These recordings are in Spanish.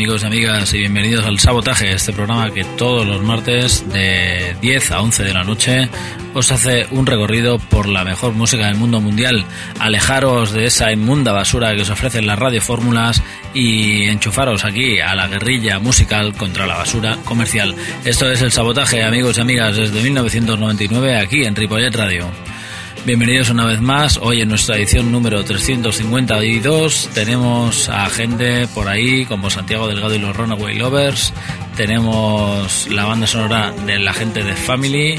Amigos y amigas y bienvenidos al Sabotaje, este programa que todos los martes de 10 a 11 de la noche os hace un recorrido por la mejor música del mundo mundial. Alejaros de esa inmunda basura que os ofrecen las radiofórmulas y enchufaros aquí a la guerrilla musical contra la basura comercial. Esto es el Sabotaje amigos y amigas desde 1999 aquí en Ripollet Radio. Bienvenidos una vez más. Hoy en nuestra edición número 352 tenemos a gente por ahí como Santiago Delgado y los Runaway Lovers. Tenemos la banda sonora de la gente de Family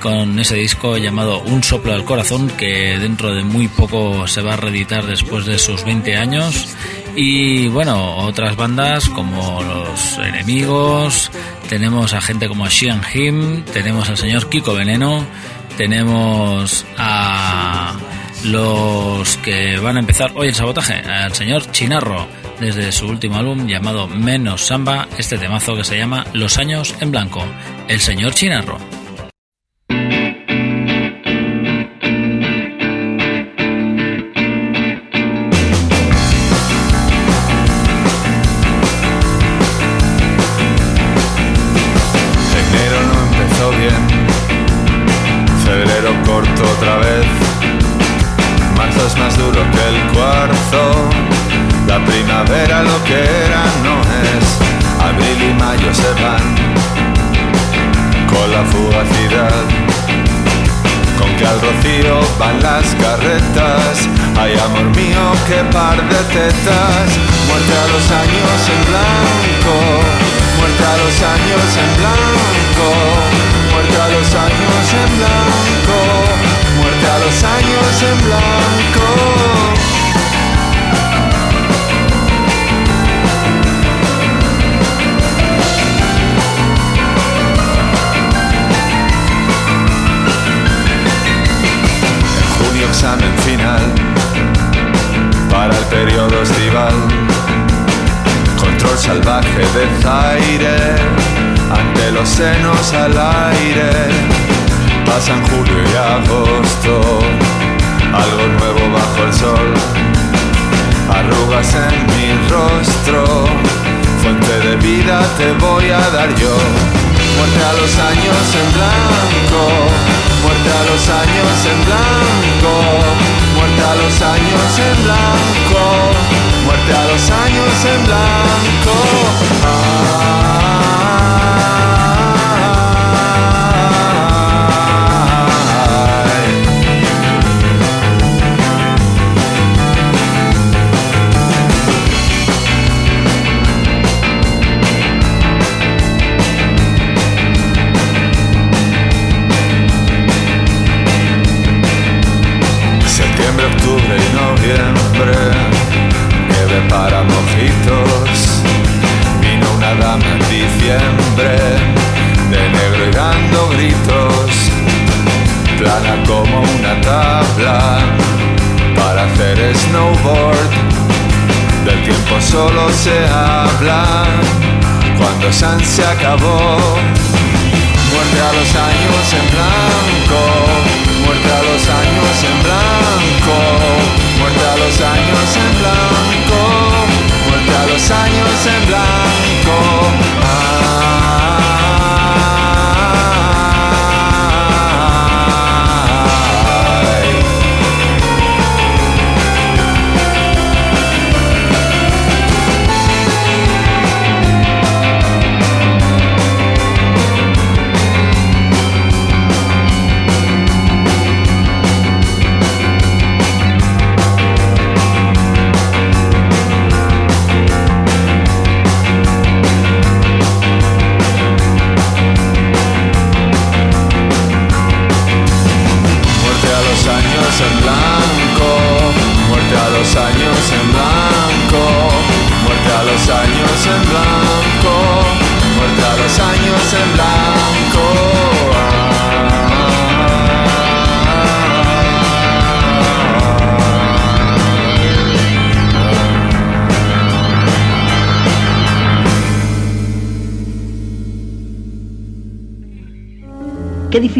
con ese disco llamado Un soplo al corazón que dentro de muy poco se va a reeditar después de sus 20 años. Y bueno, otras bandas como Los Enemigos, tenemos a gente como Xian Him, tenemos al señor Kiko Veneno, tenemos a los que van a empezar hoy el sabotaje, al señor Chinarro, desde su último álbum llamado Menos Samba, este temazo que se llama Los años en blanco, el señor Chinarro. Qué par de tetas, muerte a los años en blanco. Muerte a los años en blanco, muerte a los años en blanco, muerte a los años en blanco. Los senos al aire, pasan julio y agosto, algo nuevo bajo el sol, arrugas en mi rostro, fuente de vida te voy a dar yo, muerte a los años en blanco, muerte a los años en blanco, muerte a los años en blanco muerte a los años en blanco. Ay. Solo se habla cuando San se acabó. Muerte a los años en blanco, muerte a los años en blanco, muerte a los años en blanco,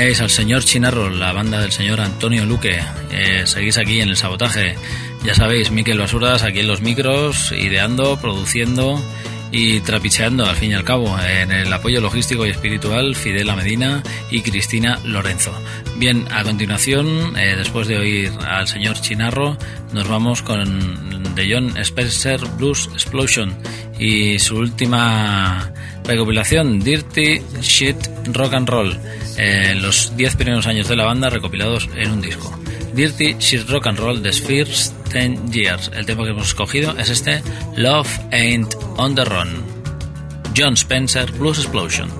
Al señor Chinarro, la banda del señor Antonio Luque. Eh, seguís aquí en el sabotaje. Ya sabéis, Miquel Basuras aquí en los micros, ideando, produciendo y trapicheando al fin y al cabo. En el apoyo logístico y espiritual, Fidela Medina y Cristina Lorenzo. Bien, a continuación, eh, después de oír al señor Chinarro, nos vamos con The John Spencer Blues Explosion y su última recopilación, Dirty Shit Rock and Roll en los 10 primeros años de la banda recopilados en un disco. Dirty Shit Rock and Roll The Spheres 10 Years. El tema que hemos escogido es este Love Ain't on the Run. John Spencer Blues Explosion.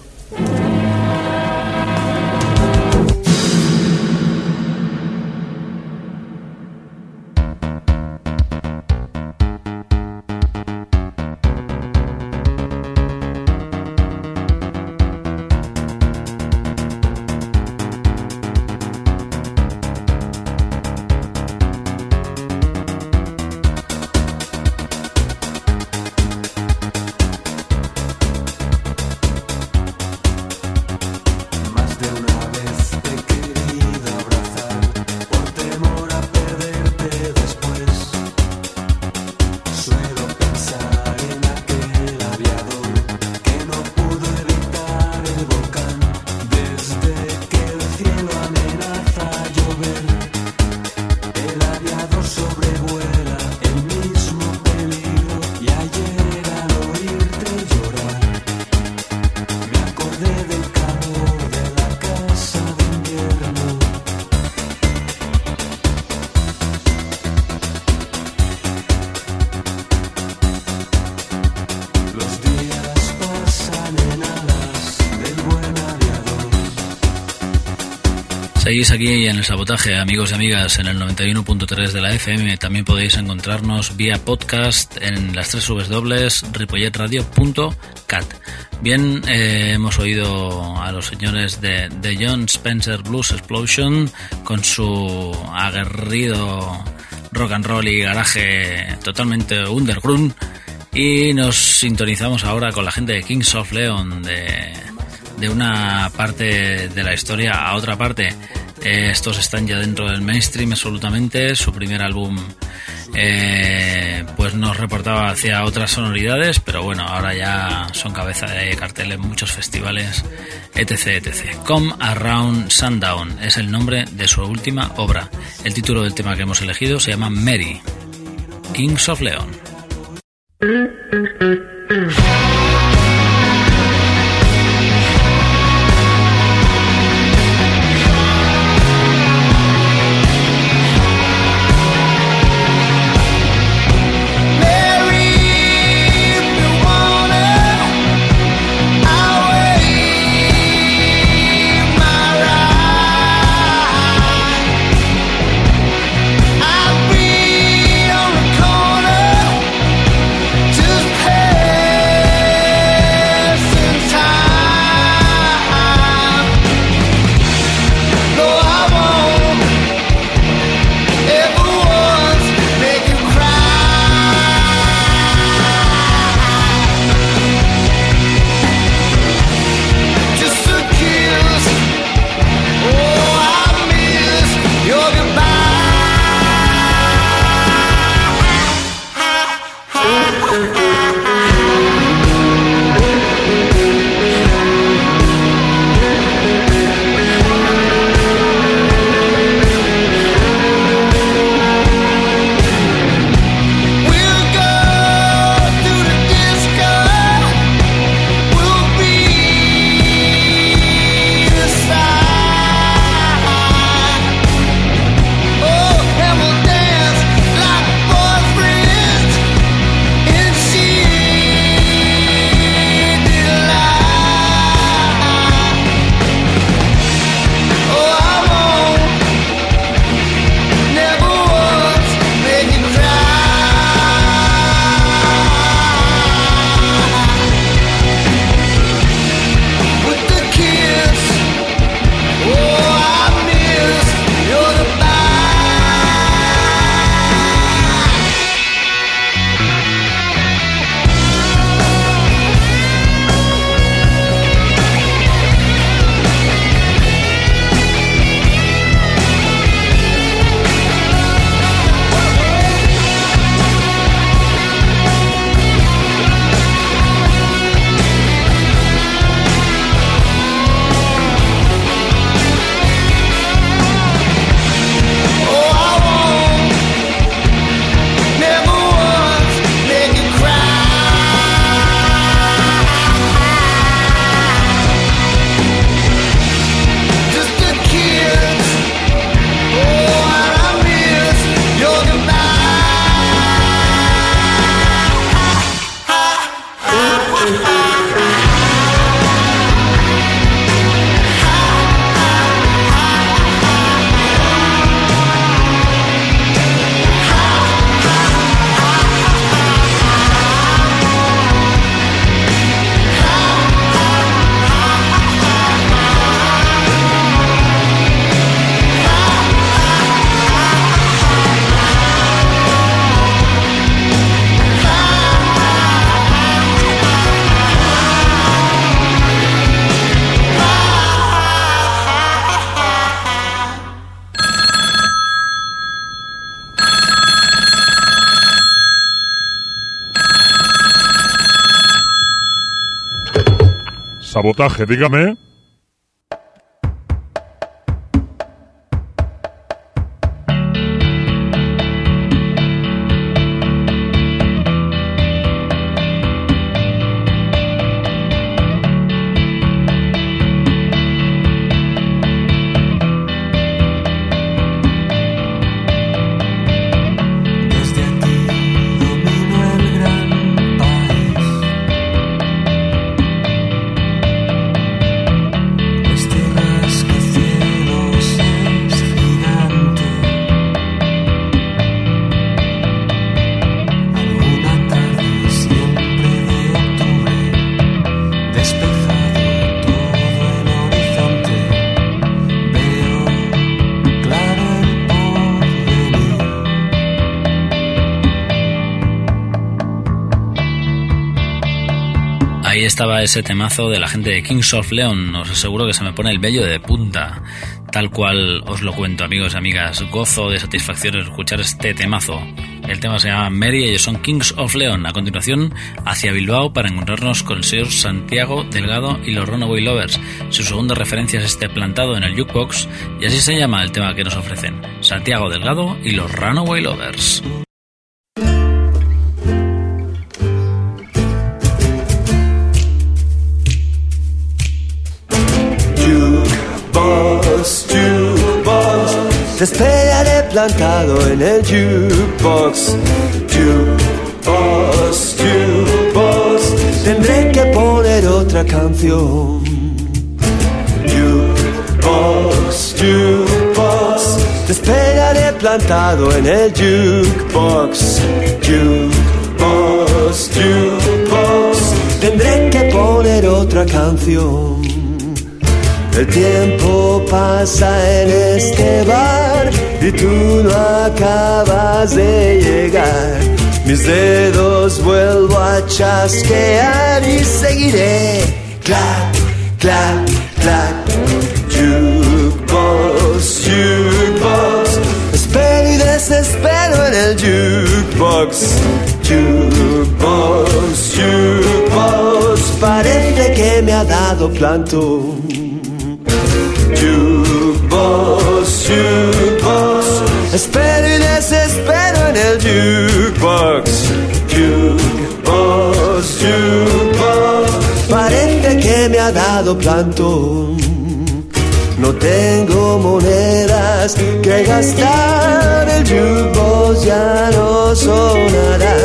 Sabotaje, amigos y amigas, en el 91.3 de la FM. También podéis encontrarnos vía podcast en las tres dobles ripolletradio.cat. Bien, eh, hemos oído a los señores de, de John Spencer Blues Explosion con su aguerrido rock and roll y garaje totalmente underground. Y nos sintonizamos ahora con la gente de Kings of Leon, de, de una parte de la historia a otra parte. Eh, estos están ya dentro del mainstream absolutamente. Su primer álbum eh, pues nos reportaba hacia otras sonoridades, pero bueno, ahora ya son cabeza de cartel en muchos festivales, etc, etc. Come Around Sundown es el nombre de su última obra. El título del tema que hemos elegido se llama Mary, Kings of Leon. Sabotaje, dígame. Ahí estaba ese temazo de la gente de Kings of Leon. Os aseguro que se me pone el vello de punta. Tal cual os lo cuento, amigos y amigas. Gozo de satisfacción escuchar este temazo. El tema se llama Mary y ellos son Kings of Leon. A continuación, hacia Bilbao para encontrarnos con el señor Santiago Delgado y los Runaway Lovers. Su segunda referencia es este plantado en el jukebox y así se llama el tema que nos ofrecen. Santiago Delgado y los Runaway Lovers. Te esperaré plantado en el jukebox. Jukebox, jukebox, tendré que poner otra canción. Jukebox, jukebox, te esperaré plantado en el jukebox. Jukebox, jukebox, tendré que poner otra canción. El tiempo pasa en este bar y tú no acabas de llegar. Mis dedos vuelvo a chasquear y seguiré. Clac, clac, clac. Jukebox, jukebox. Espero y desespero en el jukebox. Jukebox, jukebox. Parece que me ha dado plantón. Jukebox, jukebox. Espero y desespero en el jukebox. Jukebox, jukebox. Parece que me ha dado plantón. No tengo monedas que gastar. El jukebox ya no sonará.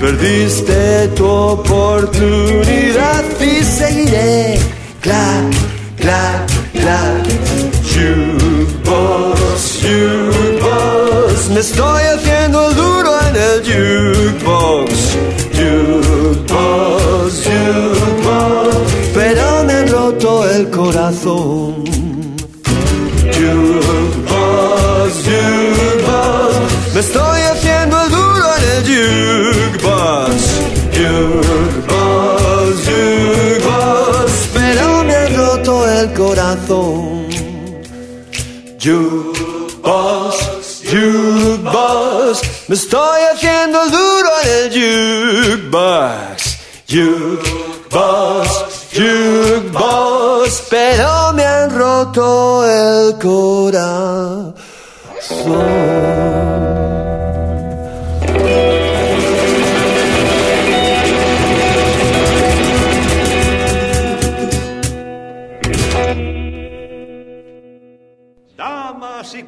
Perdiste tu oportunidad y seguiré. Clac, clac, clac. Jukebox, jukebox. Me estoy haciendo duro en el jukebox. Jukebox, jukebox. Pero me han roto el corazón. Jukebox, jukebox. Me estoy haciendo el duro en el jukebox. Jukebox, corazón. Jukebox, jukebox. Me estoy haciendo duro en el jukebox. Jukebox, jukebox. Pero me han roto el corazón.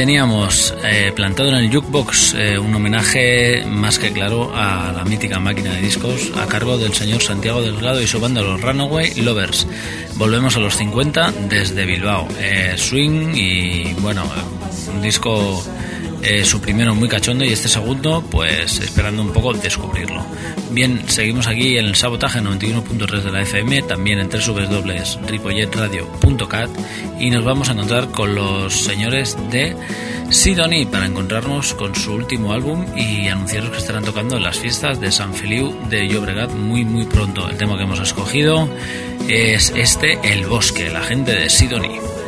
Teníamos eh, plantado en el jukebox eh, un homenaje más que claro a la mítica máquina de discos a cargo del señor Santiago Delgado y su banda Los Runaway Lovers. Volvemos a los 50 desde Bilbao. Eh, swing y bueno, un disco su primero muy cachondo y este segundo pues esperando un poco descubrirlo. Bien, seguimos aquí en el sabotaje 91.3 de la FM, también en www.ripolletradio.cat y nos vamos a encontrar con los señores de Sidoni para encontrarnos con su último álbum y anunciaros que estarán tocando las fiestas de San Feliu de Llobregat muy muy pronto. El tema que hemos escogido es este El Bosque, la gente de Sidoni.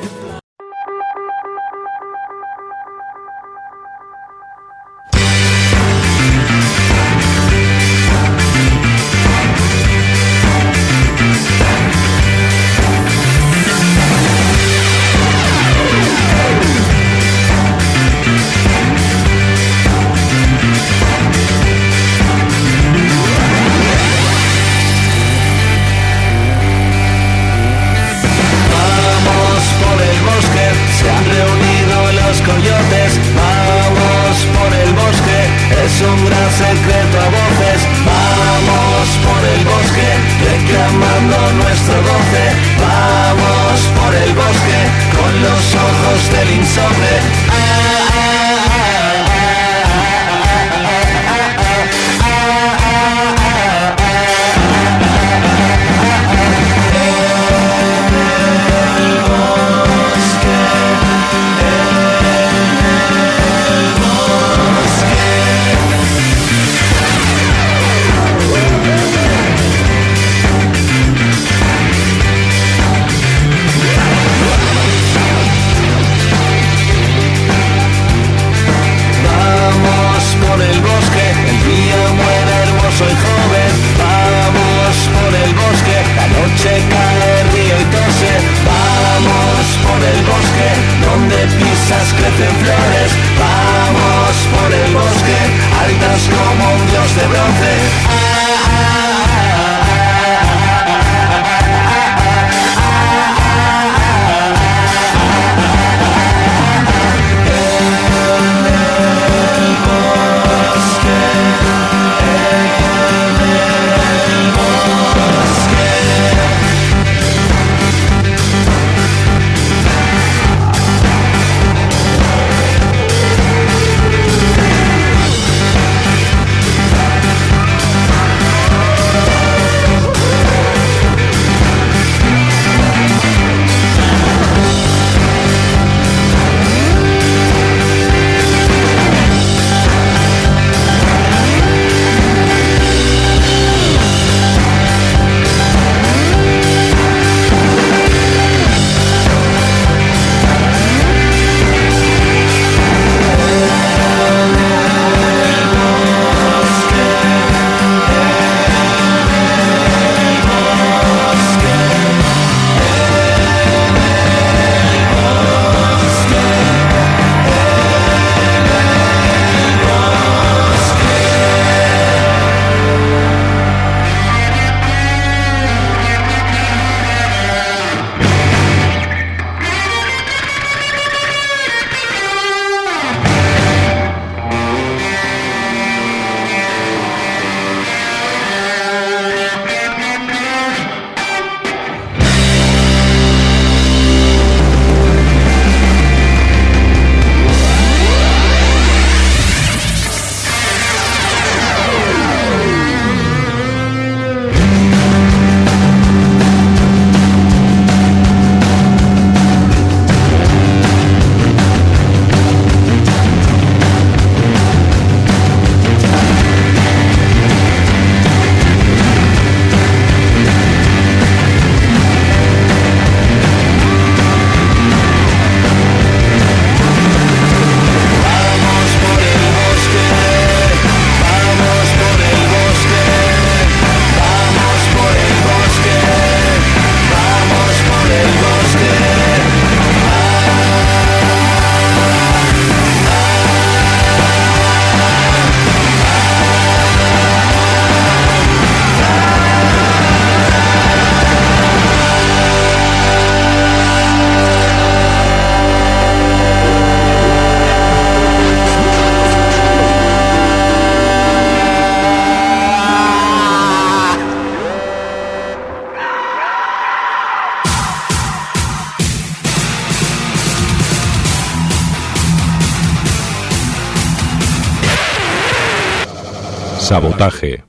Sabotaje.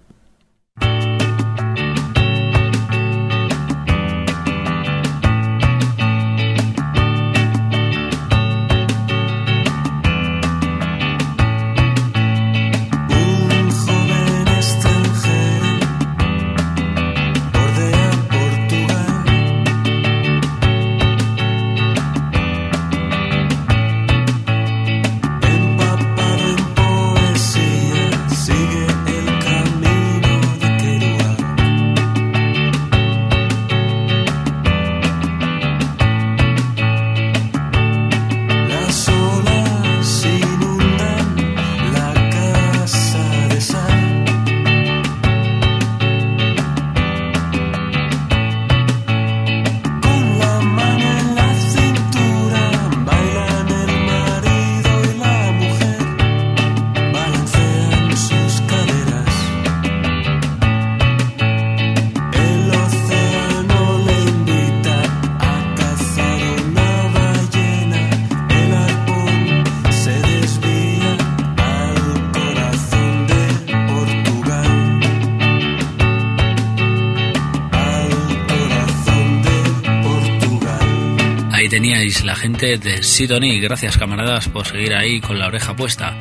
Teníais la gente de Sidonie. Gracias, camaradas, por seguir ahí con la oreja puesta.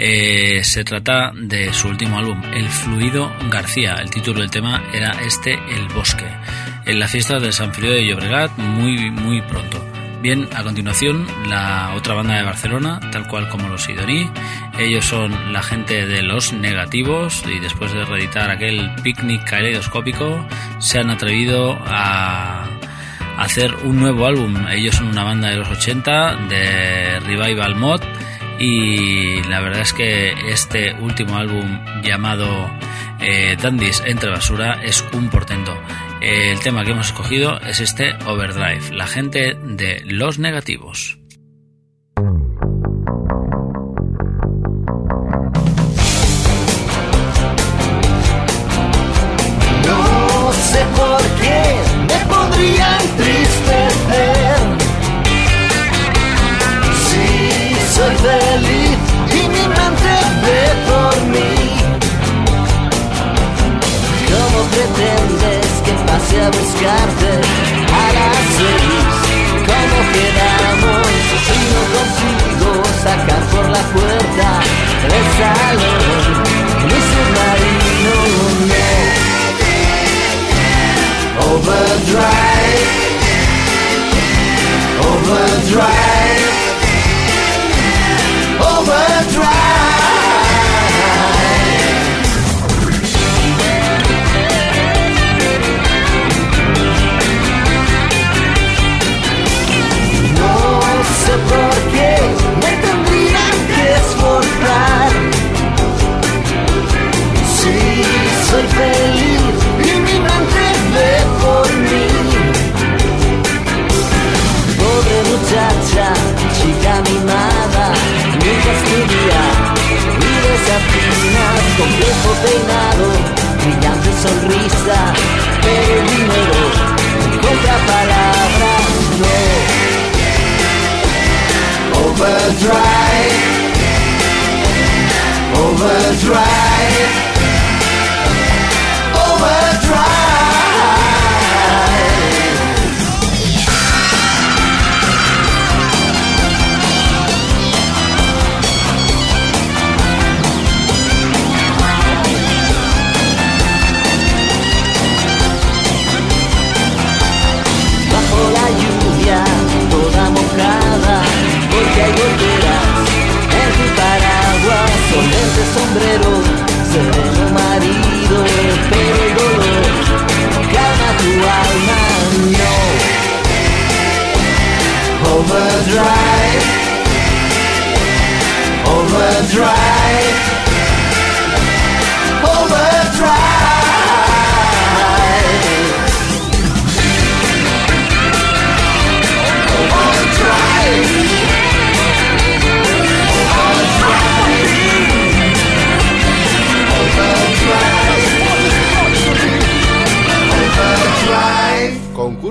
Eh, se trata de su último álbum, El Fluido García. El título del tema era este, El Bosque. En la fiesta de San Feliu de Llobregat, muy, muy pronto. Bien, a continuación, la otra banda de Barcelona, tal cual como los Sidonie. Ellos son la gente de Los Negativos y después de reeditar aquel picnic caleidoscópico, se han atrevido a hacer un nuevo álbum. Ellos son una banda de los 80 de Revival Mod y la verdad es que este último álbum llamado eh, Dandies entre basura es un portento. El tema que hemos escogido es este Overdrive, la gente de los negativos. Feliz y mi mente ve por mí ¿Cómo pretendes que pase a buscarte a las seis? ¿Cómo quedamos si no consigo sacar por la puerta del salón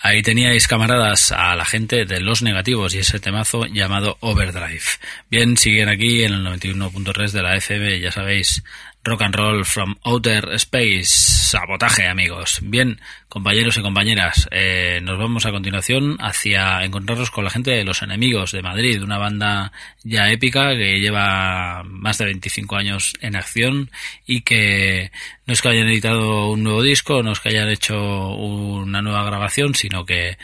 Ahí teníais, camaradas, a la gente de Los Negativos y ese temazo llamado Overdrive. Bien, siguen aquí en el 91.3 de la FM, ya sabéis, Rock and Roll from Outer Space. Sabotaje, amigos. Bien, compañeros y compañeras, eh, nos vamos a continuación hacia encontrarnos con la gente de Los Enemigos de Madrid, una banda ya épica que lleva más de 25 años en acción y que no es que hayan editado un nuevo disco, no es que hayan hecho una nueva grabación, sino que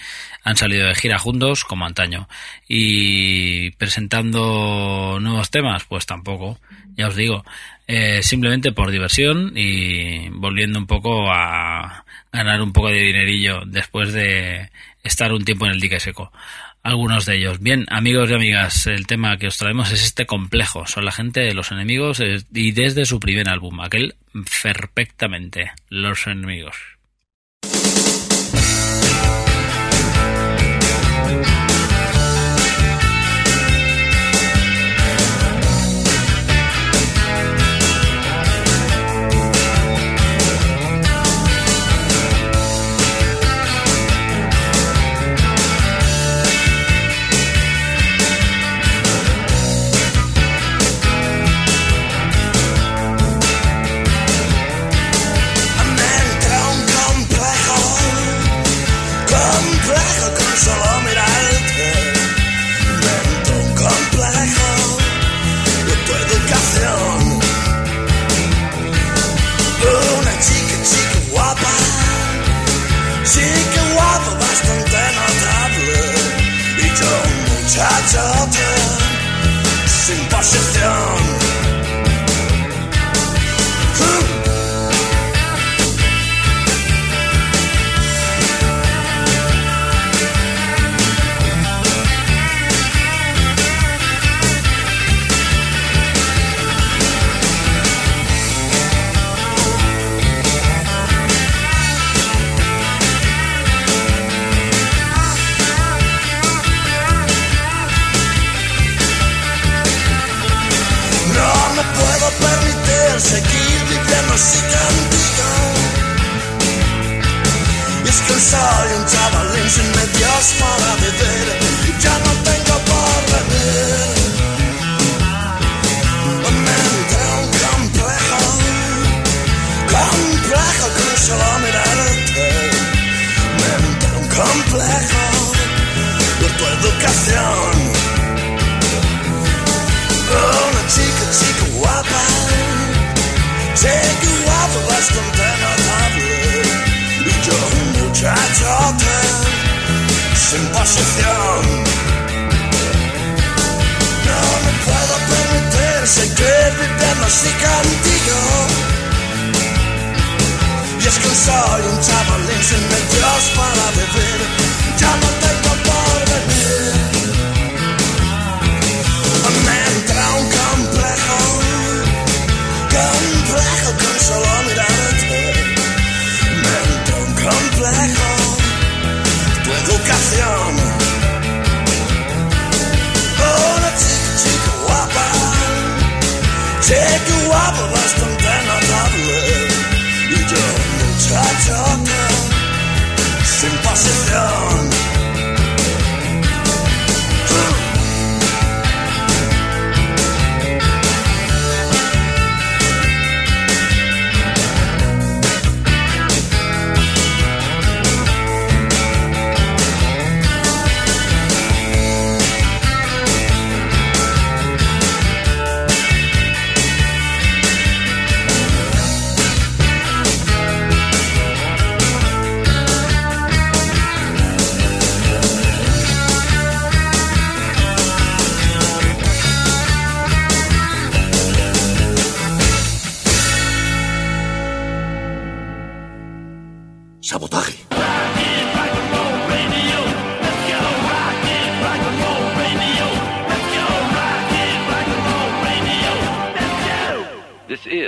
han salido de gira juntos como antaño. Y presentando nuevos temas, pues tampoco, ya os digo, eh, simplemente por diversión y volviendo un poco a ganar un poco de dinerillo después de estar un tiempo en el dique seco. Algunos de ellos. Bien, amigos y amigas, el tema que os traemos es este complejo. Son la gente de los enemigos y desde su primer álbum, aquel perfectamente, Los Enemigos. Educación. Una chica, chica guapa, chica guapa bastante notable. Y yo un muchachote sin posición. No me puedo permitir seguir viviendo así contigo. Y es que soy un chavalín sin medios para vivir. Ya no tengo Me un complejo, complejo con solo mirarte. Me complejo, tu educación. Una chica, chica guapa, chica guapa bastante notable. Y yo un muchachote sin posición.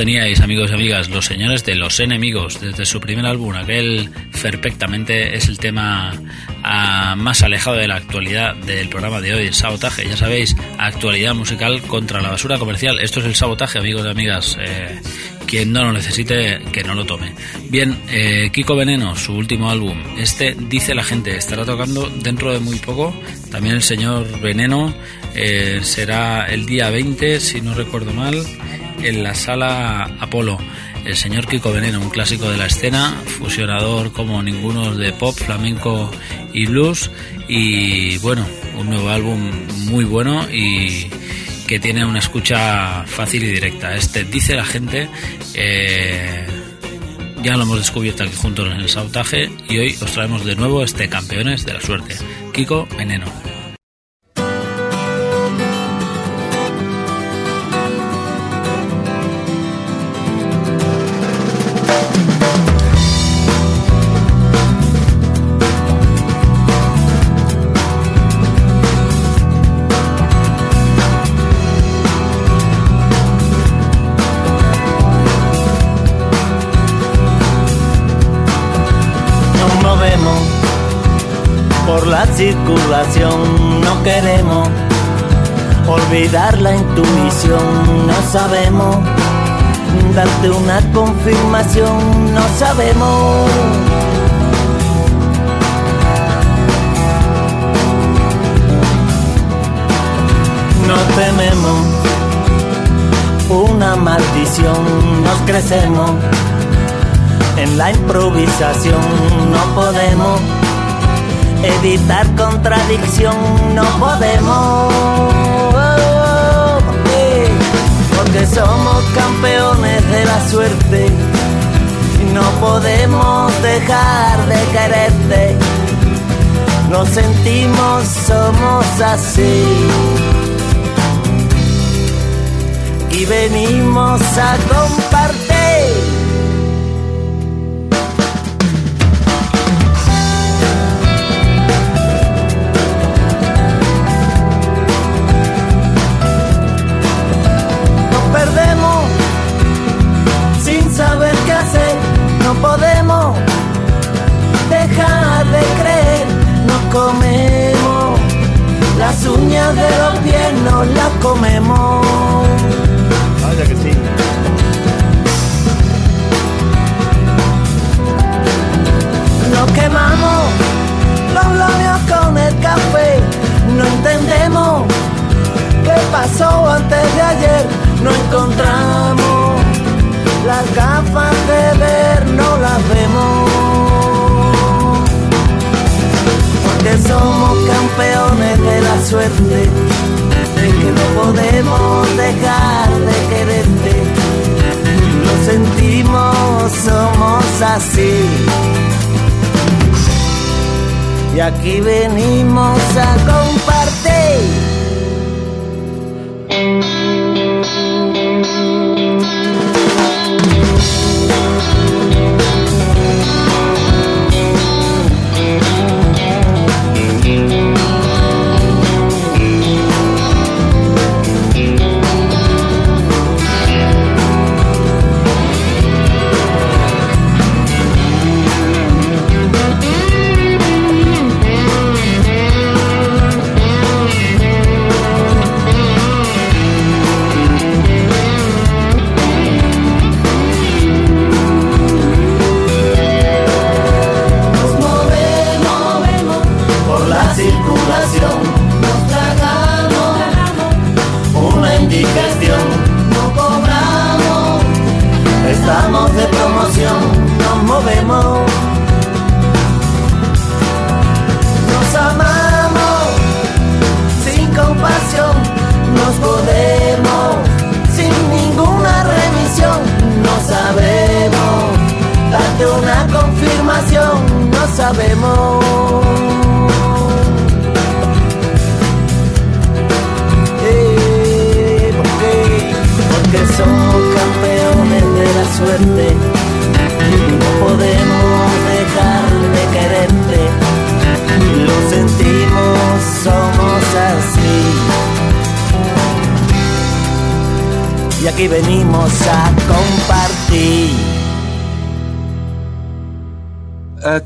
Teníais, amigos y amigas, los señores de los enemigos, desde su primer álbum, aquel perfectamente es el tema ah, más alejado de la actualidad del programa de hoy, el sabotaje. Ya sabéis, actualidad musical contra la basura comercial. Esto es el sabotaje, amigos y amigas. Eh, quien no lo necesite, que no lo tome. Bien, eh, Kiko Veneno, su último álbum. Este dice la gente, estará tocando dentro de muy poco. También el señor Veneno eh, será el día 20, si no recuerdo mal, en la sala Apolo. El señor Kiko Veneno, un clásico de la escena, fusionador como ninguno de pop, flamenco y blues. Y bueno, un nuevo álbum muy bueno y que tiene una escucha fácil y directa. Este dice la gente, eh, ya lo hemos descubierto aquí juntos en el sabotaje y hoy os traemos de nuevo este Campeones de la Suerte, Kiko Veneno. Olvidar la intuición, no sabemos. Darte una confirmación, no sabemos. No tememos. Una maldición, nos crecemos. En la improvisación. No podemos evitar contradicción, no podemos. Porque somos campeones de la suerte y no podemos dejar de quererte. Nos sentimos, somos así. Y venimos a compartir.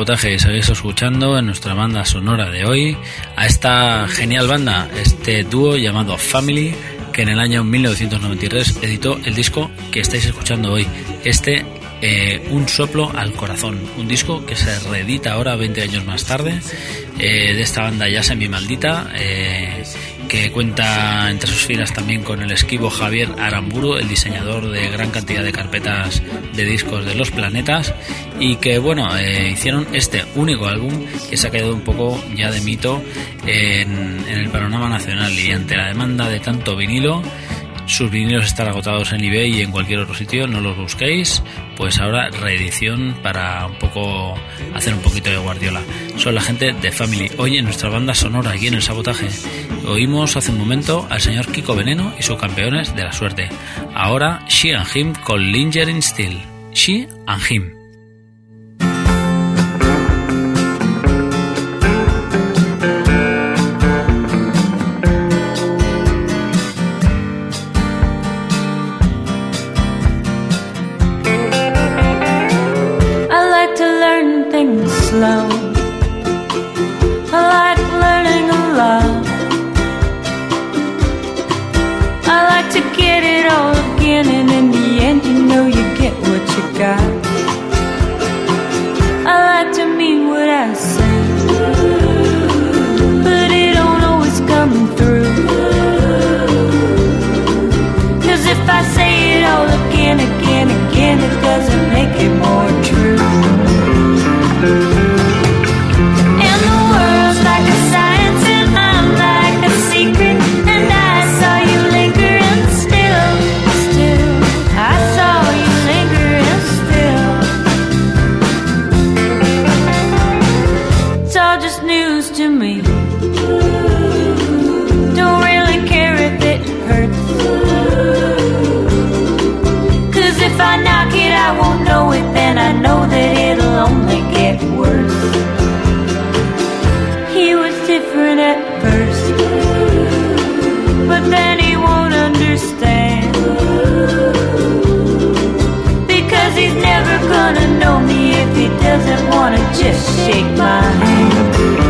Sabotaje y seguís escuchando en nuestra banda sonora de hoy a esta genial banda, este dúo llamado Family, que en el año 1993 editó el disco que estáis escuchando hoy. Este, eh, Un soplo al corazón, un disco que se reedita ahora 20 años más tarde, eh, de esta banda ya semi maldita. eh, que cuenta entre sus filas también con el esquivo Javier Aramburu, el diseñador de gran cantidad de carpetas de discos de los planetas, y que bueno, eh, hicieron este único álbum que se ha quedado un poco ya de mito en, en el panorama nacional y ante la demanda de tanto vinilo. Sus vinilos están agotados en eBay y en cualquier otro sitio, no los busquéis. Pues ahora reedición para un poco hacer un poquito de guardiola. Son la gente de Family. Hoy en nuestra banda sonora aquí en el sabotaje oímos hace un momento al señor Kiko Veneno y sus campeones de la suerte. Ahora She and Him con Lingering Steel. She and Him. Learn slow. I like learning a lot. I like to get it all again, and in the end, you know you get what you got. I like to mean what I say, but it don't always come through. Cause if I say it all again, again, again, it doesn't make it more true. Doesn't wanna just shake my hand.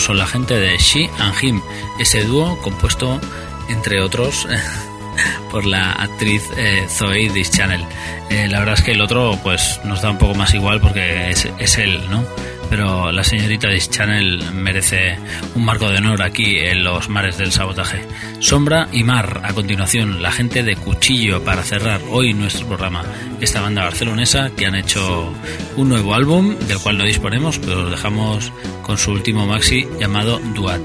Son la gente de She and Him, ese dúo compuesto, entre otros, por la actriz eh, Zoe Deschanel. Eh, la verdad es que el otro pues nos da un poco más igual porque es, es él, ¿no? Pero la señorita Deschanel merece un marco de honor aquí en los mares del sabotaje. Sombra y Mar, a continuación, la gente de Cuchillo para cerrar hoy nuestro programa. Esta banda barcelonesa que han hecho un nuevo álbum del cual no disponemos, pero os dejamos con su último maxi llamado Duat.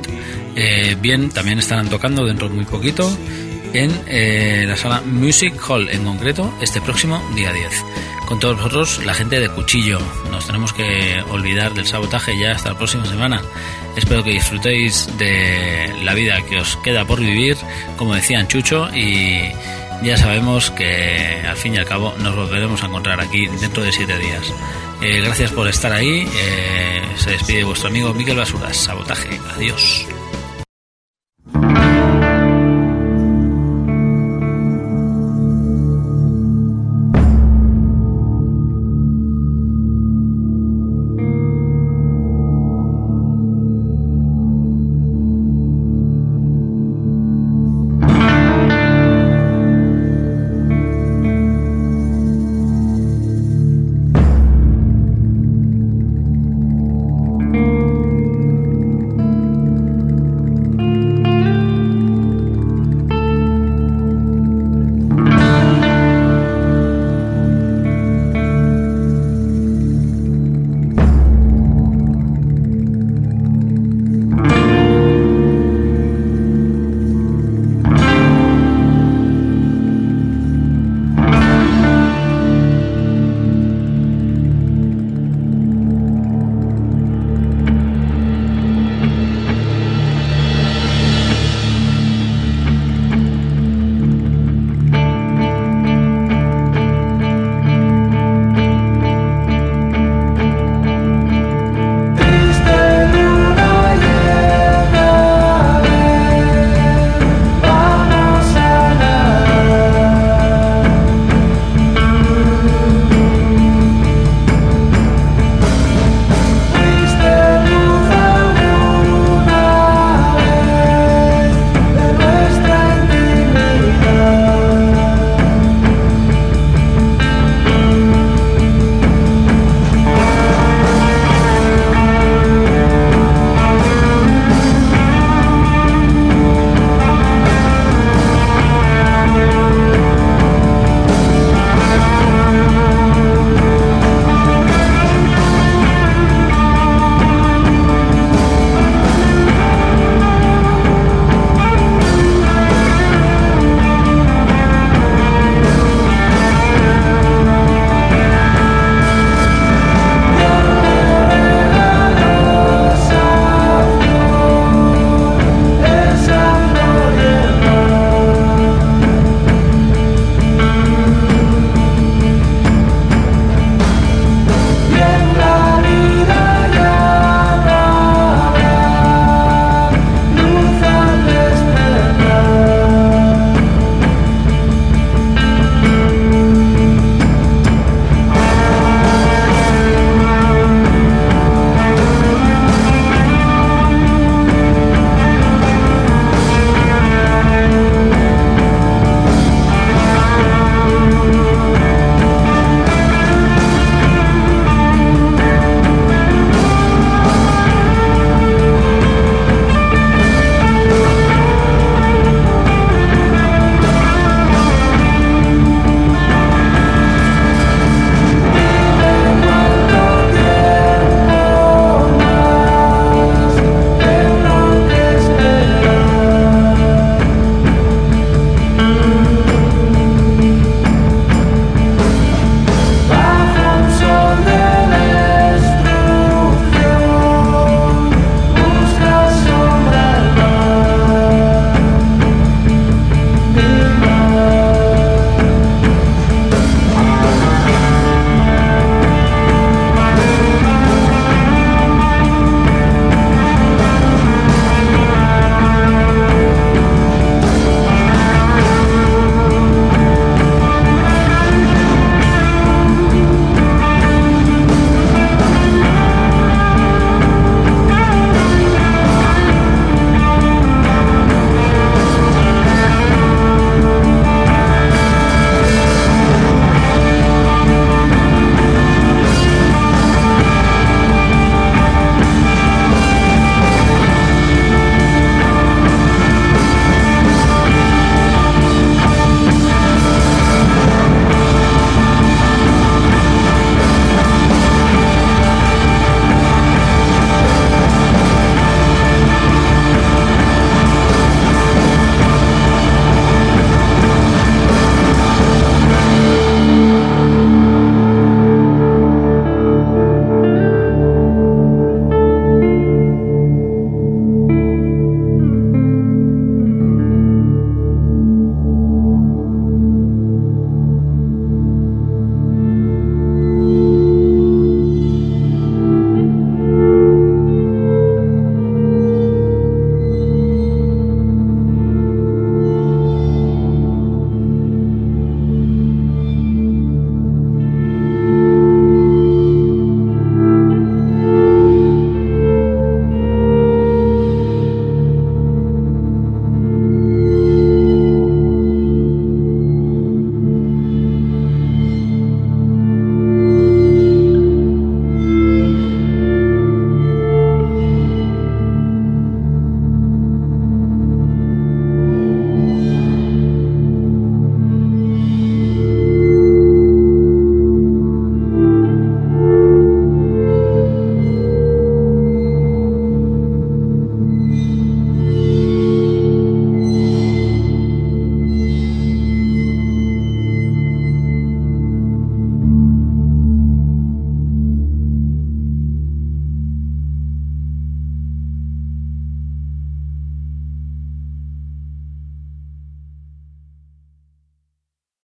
Eh, bien, también estarán tocando dentro de muy poquito en eh, la sala Music Hall en concreto este próximo día 10. Con todos vosotros, la gente de Cuchillo. Nos tenemos que olvidar del sabotaje ya hasta la próxima semana. Espero que disfrutéis de la vida que os queda por vivir, como decían Chucho, y ya sabemos que al fin y al cabo nos volveremos a encontrar aquí dentro de siete días. Eh, gracias por estar ahí. Eh, se despide vuestro amigo Miguel Basuras. Sabotaje. Adiós.